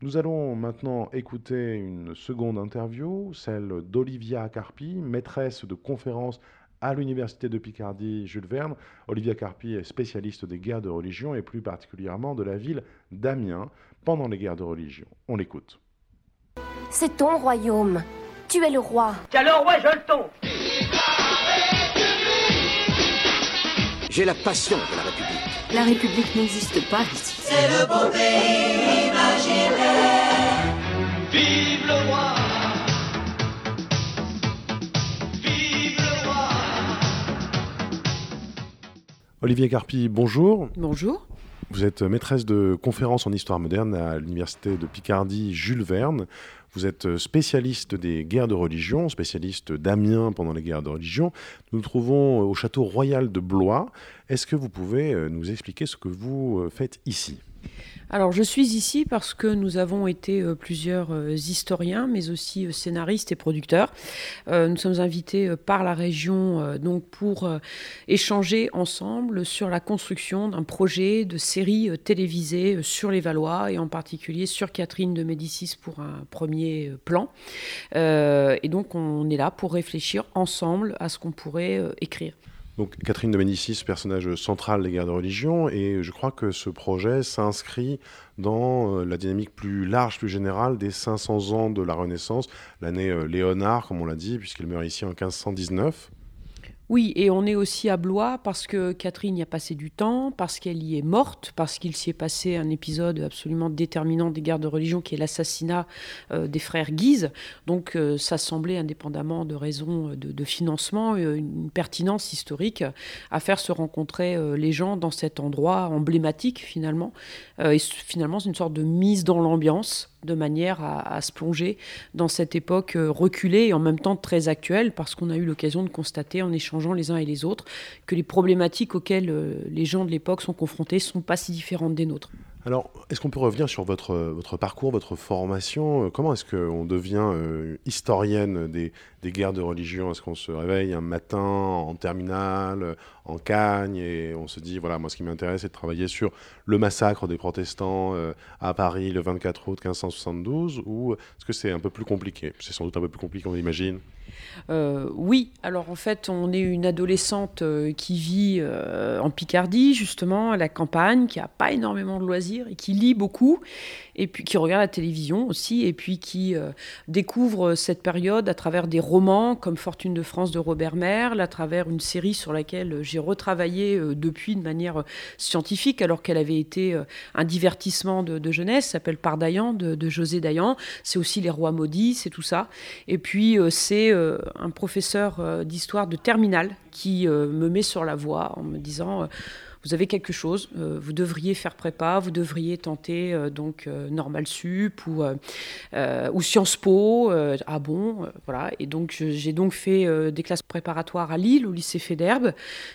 Nous allons maintenant écouter une seconde interview, celle d'Olivia Carpi, maîtresse de conférences à l'Université de Picardie Jules Verne. Olivia Carpi est spécialiste des guerres de religion et plus particulièrement de la ville d'Amiens pendant les guerres de religion. On l'écoute. C'est ton royaume. Tu es le roi. Tiens le roi, je le tombe. J'ai la passion de la République. La République n'existe pas ici. C'est le beau pays imaginaire. Vive le roi Vive le roi Olivier Carpi, bonjour. Bonjour. Vous êtes maîtresse de conférences en histoire moderne à l'Université de Picardie Jules Verne. Vous êtes spécialiste des guerres de religion, spécialiste d'Amiens pendant les guerres de religion. Nous nous trouvons au château royal de Blois. Est-ce que vous pouvez euh, nous expliquer ce que vous euh, faites ici? Alors je suis ici parce que nous avons été euh, plusieurs euh, historiens, mais aussi euh, scénaristes et producteurs. Nous sommes invités par la région donc pour échanger ensemble sur la construction d'un projet de série télévisée sur les Valois et en particulier sur Catherine de Médicis pour un premier plan. Et donc on est là pour réfléchir ensemble à ce qu'on pourrait écrire. Catherine de Médicis, personnage central des guerres de religion, et je crois que ce projet s'inscrit dans euh, la dynamique plus large, plus générale des 500 ans de la Renaissance, l'année euh, Léonard, comme on l'a dit, puisqu'elle meurt ici en 1519. Oui, et on est aussi à Blois parce que Catherine y a passé du temps, parce qu'elle y est morte, parce qu'il s'y est passé un épisode absolument déterminant des guerres de religion qui est l'assassinat euh, des frères Guise. Donc euh, ça semblait, indépendamment de raisons de, de financement, euh, une pertinence historique à faire se rencontrer euh, les gens dans cet endroit emblématique finalement. Euh, et finalement, c'est une sorte de mise dans l'ambiance de manière à, se plonger dans cette époque euh, reculée et en même temps très actuelle, parce qu'on a eu l'occasion de constater en échangeant les uns et les autres que les problématiques auxquelles euh, les gens de l'époque sont confrontés ne sont pas si différentes des nôtres. Alors, est-ce qu'on peut revenir sur votre, votre parcours, votre formation Euh, Comment est-ce qu'on devient euh, historienne des, des guerres de religion? Est-ce qu'on se réveille un matin en terminale, euh, en Cagne, et on se dit, voilà, moi ce qui m'intéresse, c'est de travailler sur le massacre des protestants euh, à Paris le 24 août 1572, ou est-ce que c'est un peu plus compliqué? C'est sans doute un peu plus compliqué qu'on l'imagine. Euh, oui, alors en fait, on est une adolescente euh, qui vit euh, en Picardie, justement, à la campagne, qui n'a pas énormément de loisirs et qui lit beaucoup, et puis qui regarde la télévision aussi, et puis qui découvre cette période à travers des romans comme Fortune de France de Robert Merle, à travers une série sur laquelle j'ai retravaillé depuis de manière scientifique, alors qu'elle avait été un divertissement de, de jeunesse, s'appelle Par Dayan de, de José Dayan. C'est aussi Les Rois Maudits, c'est tout ça. Et puis, c'est euh, un professeur euh, d'histoire de terminale qui euh, me met sur la voie en me disant vous avez quelque chose, vous devriez faire prépa, vous devriez tenter donc Normal Sup ou, ou Sciences Po. ah bon, voilà. Et donc j'ai donc fait des classes préparatoires à Lille, au lycée Fédherbe.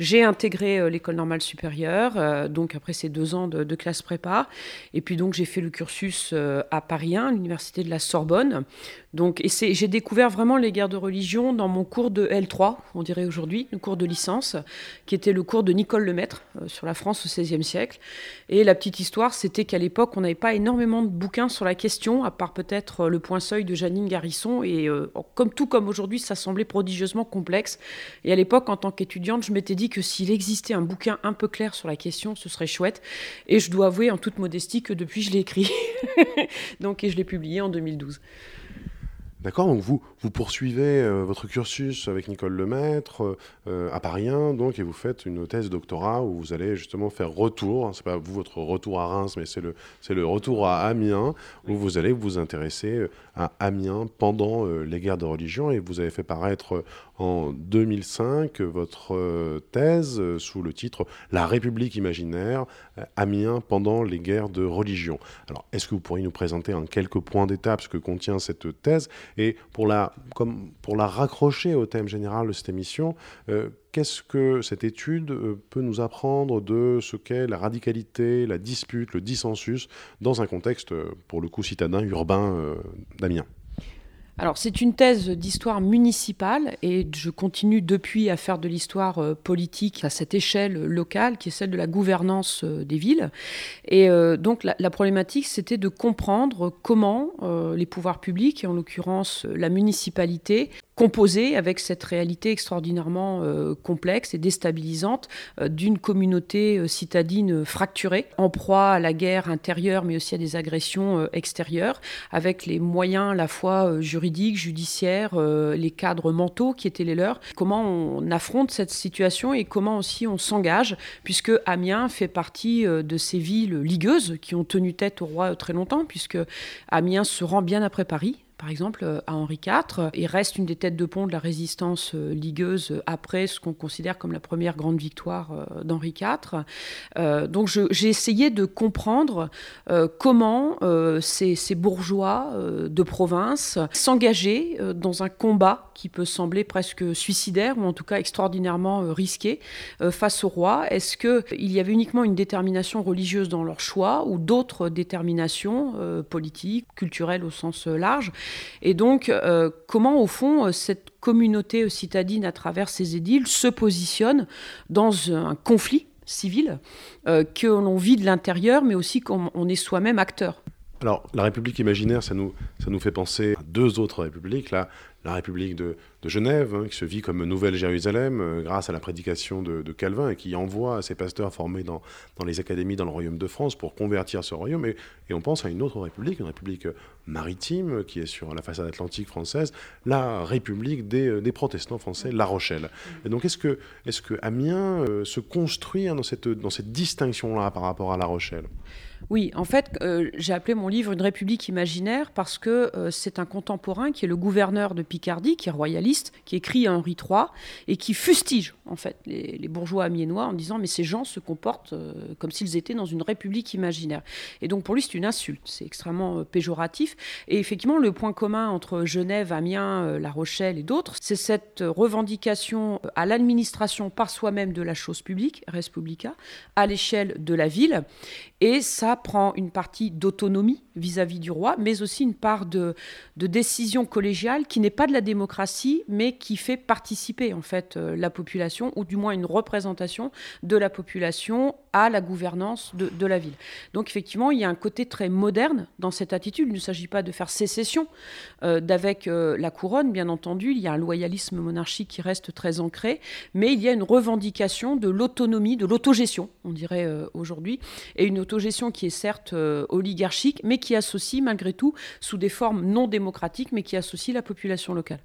J'ai intégré l'école normale supérieure, donc après ces deux ans de, de classe prépa. Et puis donc j'ai fait le cursus à Paris 1, l'université de la Sorbonne. Donc, et j'ai découvert vraiment les guerres de religion dans mon cours de L3, on dirait aujourd'hui, le cours de licence, qui était le cours de Nicole Lemaître euh, sur la France au XVIe siècle. Et la petite histoire, c'était qu'à l'époque, on n'avait pas énormément de bouquins sur la question, à part peut-être euh, Le Point Seuil de Janine Garrisson. Et euh, comme tout comme aujourd'hui, ça semblait prodigieusement complexe. Et à l'époque, en tant qu'étudiante, je m'étais dit que s'il existait un bouquin un peu clair sur la question, ce serait chouette. Et je dois avouer en toute modestie que depuis, je l'ai écrit. Donc, et je l'ai publié en 2012. D'accord, donc vous, vous poursuivez euh, votre cursus avec Nicole Lemaître euh, à Paris 1, donc, et vous faites une thèse doctorat où vous allez justement faire retour, hein, c'est pas vous votre retour à Reims, mais c'est le, c'est le retour à Amiens, où vous allez vous intéresser euh, à Amiens pendant euh, les guerres de religion, et vous avez fait paraître euh, en 2005 euh, votre euh, thèse euh, sous le titre La République imaginaire, euh, Amiens pendant les guerres de religion. Alors, est-ce que vous pourriez nous présenter en quelques points d'étape ce que contient cette thèse et pour la, raccrocher au thème général de cette émission, qu'est-ce que cette étude peut nous apprendre de ce qu'est la radicalité, la dispute, le dissensus dans un contexte, pour le coup, citadin, urbain d'Amiens? Alors c'est une thèse d'histoire municipale et je continue depuis à faire de l'histoire euh, politique à cette échelle locale qui est celle de la gouvernance euh, des villes. Et euh, donc la, problématique c'était de comprendre comment les pouvoirs publics, et en l'occurrence la municipalité, composé avec cette réalité extraordinairement euh, complexe et déstabilisante euh, d'une communauté euh, citadine fracturée, en proie à la guerre intérieure mais aussi à des agressions extérieures, avec les moyens la fois juridiques, judiciaires, les cadres mentaux qui étaient les leurs. Comment on affronte cette situation et comment aussi on s'engage, puisque Amiens fait partie de ces villes ligueuses qui ont tenu tête au roi très longtemps, puisque Amiens se rend bien après Paris par exemple, euh, à Henri IV, et reste une des têtes de pont de la résistance euh, ligueuse après ce qu'on considère comme la première grande victoire euh, d'Henri IV. donc j'ai essayé de comprendre comment ces, ces, bourgeois de province s'engager dans un combat qui peut sembler presque suicidaire, ou en tout cas extraordinairement risqué, face au roi. Est-ce qu'il y avait uniquement une détermination religieuse dans leur choix, ou d'autres déterminations politiques, culturelles au sens large? Et donc, euh, comment, au fond, euh, cette communauté citadine, à travers ses édiles, se positionne dans un conflit civil euh, que l'on vit de l'intérieur, mais aussi qu'on est soi-même acteur? Alors, la République imaginaire, ça nous, ça nous fait penser à deux autres républiques. Là, la République de, Genève, hein, qui se vit comme Nouvelle-Jérusalem euh, grâce à la prédication de, Calvin et qui envoie ses pasteurs formés dans, les académies dans le royaume de France pour convertir ce royaume. Et, on pense à une autre République, une République maritime qui est sur la façade atlantique française, la République des, des protestants français, La Rochelle. Et donc, est-ce que, Amiens euh, se construit hein, dans cette distinction-là par rapport à La Rochelle? Oui, en fait, euh, j'ai appelé mon livre Une République imaginaire parce que euh, c'est un contemporain qui est le gouverneur de Picardie, qui est royaliste, qui écrit à Henri III et qui fustige en fait les, bourgeois amiénois en disant mais ces gens se comportent euh, comme s'ils étaient dans une république imaginaire. Et donc pour lui c'est une insulte, c'est extrêmement péjoratif. Et effectivement le point commun entre Genève, Amiens, La Rochelle et d'autres, c'est cette revendication à l'administration par soi-même de la chose publique, res publica, à l'échelle de la ville. Et ça prend une partie d'autonomie vis-à-vis du roi, mais aussi une part de, décision collégiale qui n'est pas de la démocratie, mais qui fait participer en fait euh, la population, ou du moins une représentation de la population à la gouvernance de, la ville. Donc effectivement, il y a un côté très moderne dans cette attitude. Il ne s'agit pas de faire sécession euh, d'avec euh, la couronne, bien entendu. Il y a un loyalisme monarchique qui reste très ancré, mais il y a une revendication de l'autonomie, de l'autogestion, on dirait aujourd'hui, et une autogestion qui est certes oligarchique, mais qui associe malgré tout, sous des formes non démocratiques, mais qui associe la population locale.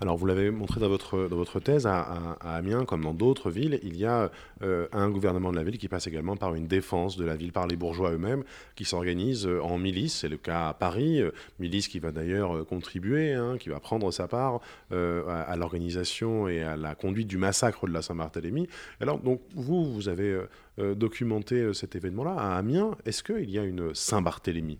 Alors, vous l'avez montré dans votre, thèse, à, Amiens, comme dans d'autres villes, il y a euh, un gouvernement de la ville qui passe également par une défense de la ville par les bourgeois eux-mêmes, qui s'organise euh, en milice. C'est le cas à Paris, euh, milice qui va d'ailleurs contribuer, hein, qui va prendre sa part à, l'organisation et à la conduite du massacre de la Saint-Barthélemy. Alors, donc, vous, vous avez documenté cet événement-là à Amiens. Est-ce qu'il y a une Saint-Barthélemy?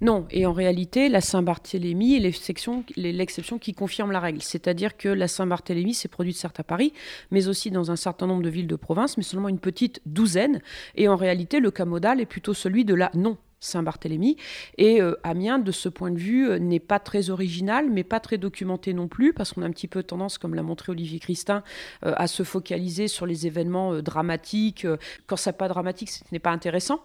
Non, et en réalité, la Saint-Barthélemy est l'exception qui confirme la règle. C'est-à-dire que la Saint-Barthélemy s'est produite certes à Paris, mais aussi dans un certain nombre de villes de province, mais seulement une petite douzaine. Et en réalité, le cas modal est plutôt celui de la non Saint-Barthélemy. Et euh, Amiens, de ce point de vue, euh, n'est pas très original, mais pas très documenté non plus, parce qu'on a un petit peu tendance, comme l'a montré Olivier Christin, euh, à se focaliser sur les événements dramatiques. quand ça n'est pas dramatique, ce n'est pas intéressant.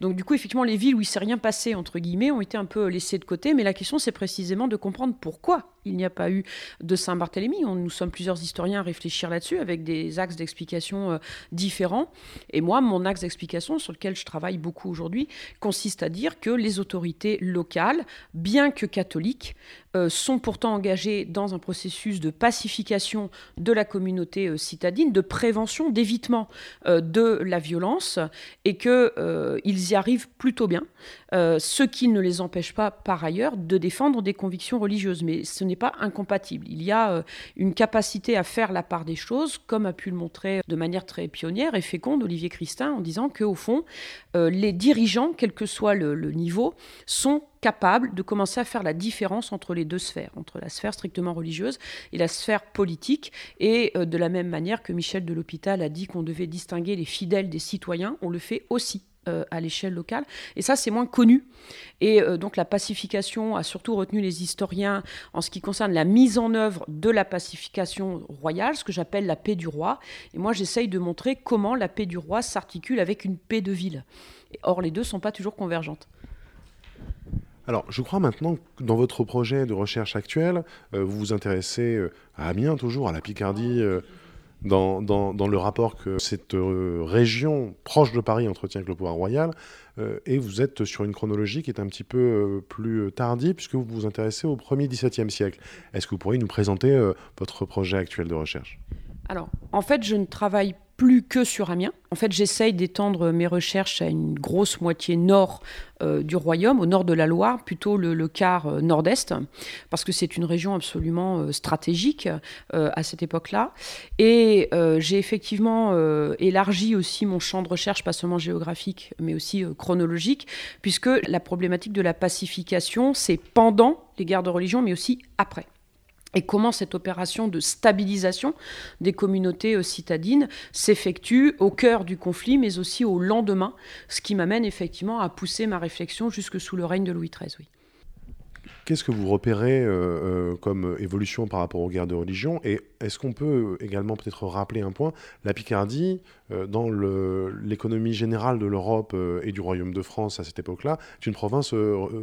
Donc du coup, effectivement, les villes où il ne s'est rien passé, entre guillemets, ont été un peu laissées de côté, mais la question, c'est précisément de comprendre pourquoi il n'y a pas eu de Saint-Barthélemy. Nous sommes plusieurs historiens à réfléchir là-dessus, avec des axes d'explication différents. Et moi, mon axe d'explication, sur lequel je travaille beaucoup aujourd'hui, consiste à dire que les autorités locales, bien que catholiques, sont pourtant engagées dans un processus de pacification de la communauté euh, citadine, de prévention, d'évitement euh, de la violence, et qu'ils y arrivent plutôt bien, ce qui ne les empêche pas par ailleurs de défendre des convictions religieuses. Mais ce n'est pas incompatible. Il y a une capacité à faire la part des choses, comme a pu le montrer de manière très pionnière et féconde Olivier Christin, en disant qu'au fond, les dirigeants, quel que soit le, niveau, sont capables de commencer à faire la différence entre les deux sphères, entre la sphère strictement religieuse et la sphère politique. Et euh, de la même manière que Michel de l'Hôpital a dit qu'on devait distinguer les fidèles des citoyens, on le fait aussi à l'échelle locale. Et ça, c'est moins connu. Et donc la pacification a surtout retenu les historiens en ce qui concerne la mise en œuvre de la pacification royale, ce que j'appelle la paix du roi. Et moi, j'essaye de montrer comment la paix du roi s'articule avec une paix de ville. Or, les deux ne sont pas toujours convergentes. Alors, je crois maintenant que dans votre projet de recherche actuel, euh, vous vous intéressez euh, à Amiens toujours, à la Picardie, euh, dans, dans, le rapport que cette région proche de Paris entretient avec le pouvoir royal, et vous êtes sur une chronologie qui est un petit peu plus tardive, puisque vous vous intéressez au 1er XVIIe siècle. Est-ce que vous pourriez nous présenter votre projet actuel de recherche? Alors, en fait, je ne travaille plus que sur Amiens. En fait, j'essaye d'étendre mes recherches à une grosse moitié nord euh, du royaume, au nord de la Loire, plutôt le, quart euh, nord-est, parce que c'est une région absolument euh, stratégique à cette époque-là. Et j'ai effectivement élargi aussi mon champ de recherche, pas seulement géographique, mais aussi chronologique, puisque la problématique de la pacification, c'est pendant les guerres de religion, mais aussi après et comment cette opération de stabilisation des communautés euh, citadines s'effectue au cœur du conflit, mais aussi au lendemain, ce qui m'amène effectivement à pousser ma réflexion jusque sous le règne de Louis XIII. Qu'est-ce que vous repérez euh, euh, comme évolution par rapport aux guerres de religion? Et est-ce qu'on peut également peut-être rappeler un point? La Picardie, dans l'économie générale de l'Europe et du Royaume de France à cette époque-là, est une province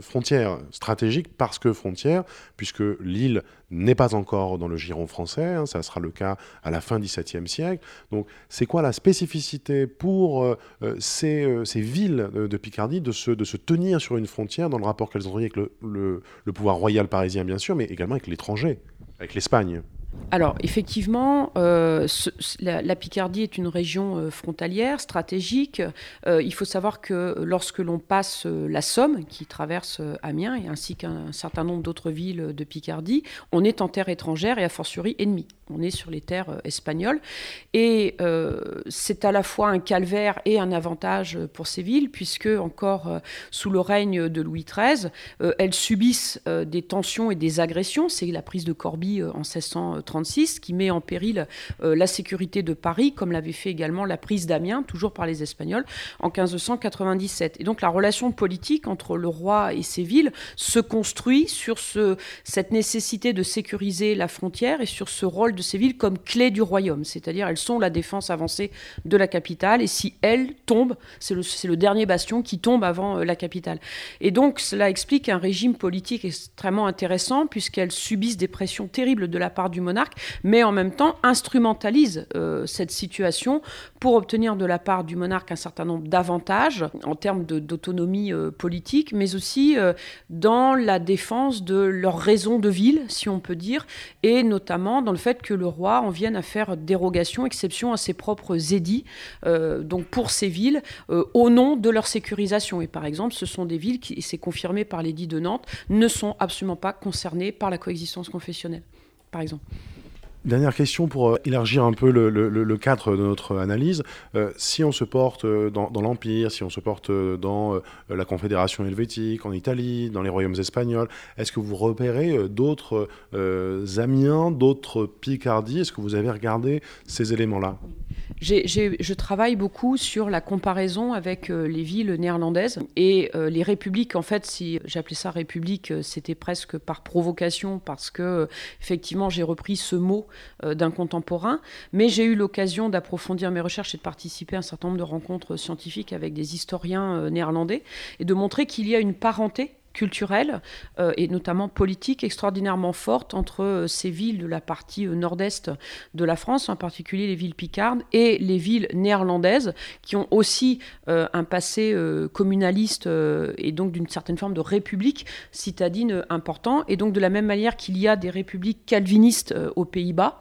frontière, stratégique parce que frontière, puisque l'île n'est pas encore dans le giron français, hein, ça sera le cas à la fin du XVIIe siècle. Donc c'est quoi la spécificité pour ces, villes de Picardie de se, tenir sur une frontière dans le rapport qu'elles ont avec le pouvoir royal parisien, bien sûr, mais également avec l'étranger, avec l'Espagne? Alors, effectivement, euh, la, Picardie est une région euh, frontalière, stratégique. Euh, il faut savoir que lorsque l'on passe la Somme, qui traverse Amiens, et ainsi qu'un certain nombre d'autres villes de Picardie, on est en terre étrangère et a fortiori ennemie. On est sur les terres espagnoles. Et c'est à la fois un calvaire et un avantage pour ces villes, puisque, encore sous le règne de Louis XIII, elles subissent des tensions et des agressions. C'est la prise de Corbie en 1600 36, qui met en péril euh, la sécurité de Paris, comme l'avait fait également la prise d'Amiens, toujours par les Espagnols, en 1597. Et donc la relation politique entre le roi et ses villes se construit sur ce, cette nécessité de sécuriser la frontière et sur ce rôle de ces villes comme clé du royaume, c'est-à-dire elles sont la défense avancée de la capitale, et si elles tombent, c'est le, dernier bastion qui tombe avant euh, la capitale. Et donc cela explique un régime politique extrêmement intéressant, puisqu'elles subissent des pressions terribles de la part du monarque mais en même temps instrumentalise euh, cette situation pour obtenir de la part du monarque un certain nombre d'avantages en termes d'autonomie euh, politique, mais aussi dans la défense de leur raison de ville, si on peut dire, et notamment dans le fait que le roi en vienne à faire dérogation, exception à ses propres édits, donc pour ces villes, au nom de leur sécurisation. Et par exemple, ce sont des villes qui, et c'est confirmé par l'édit de Nantes, ne sont absolument pas concernées par la coexistence confessionnelle par exemple. Dernière question pour euh, élargir un peu le, cadre de notre analyse. Euh, si on se porte euh, dans, l'Empire, si on se porte dans la Confédération helvétique, en Italie, dans les royaumes espagnols, est-ce que vous repérez d'autres Amiens, d'autres Picardie? Est-ce que vous avez regardé ces éléments-là? Je travaille beaucoup sur la comparaison avec les villes néerlandaises et les républiques. En fait, si j'appelais ça république, c'était presque par provocation parce que effectivement j'ai repris ce mot euh, d'un contemporain. Mais j'ai eu l'occasion d'approfondir mes recherches et de participer à un certain nombre de rencontres scientifiques avec des historiens euh, néerlandais et de montrer qu'il y a une parenté culturelle euh, et notamment politique extraordinairement forte entre euh, ces villes de la partie euh, nord-est de la France, en particulier les villes picardes, et les villes néerlandaises, qui ont aussi un passé communaliste et donc d'une certaine forme de république citadine important. Et donc de la même manière qu'il y a des républiques calvinistes aux Pays-Bas,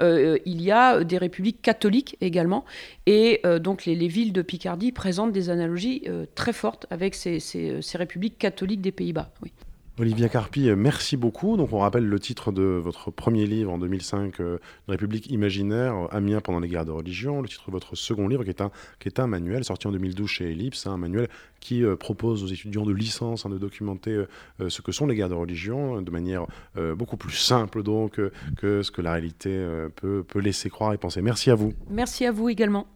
il y a des républiques catholiques également. Et donc les, villes de Picardie présentent des analogies très fortes avec ces, ces, ces républiques catholiques des Pays-Bas. Oui. Olivia Carpi, merci beaucoup. Donc, on rappelle le titre de votre premier livre en 2005, euh, Une République imaginaire, Amiens pendant les guerres de religion. Le titre de votre second livre, qui est un, qui est un manuel sorti en 2012 chez Ellipse, hein, un manuel qui euh, propose aux étudiants de licence hein, de documenter euh, ce que sont les guerres de religion de manière beaucoup plus simple donc que ce que la réalité peut, peut laisser croire et penser. Merci à vous. Merci à vous également.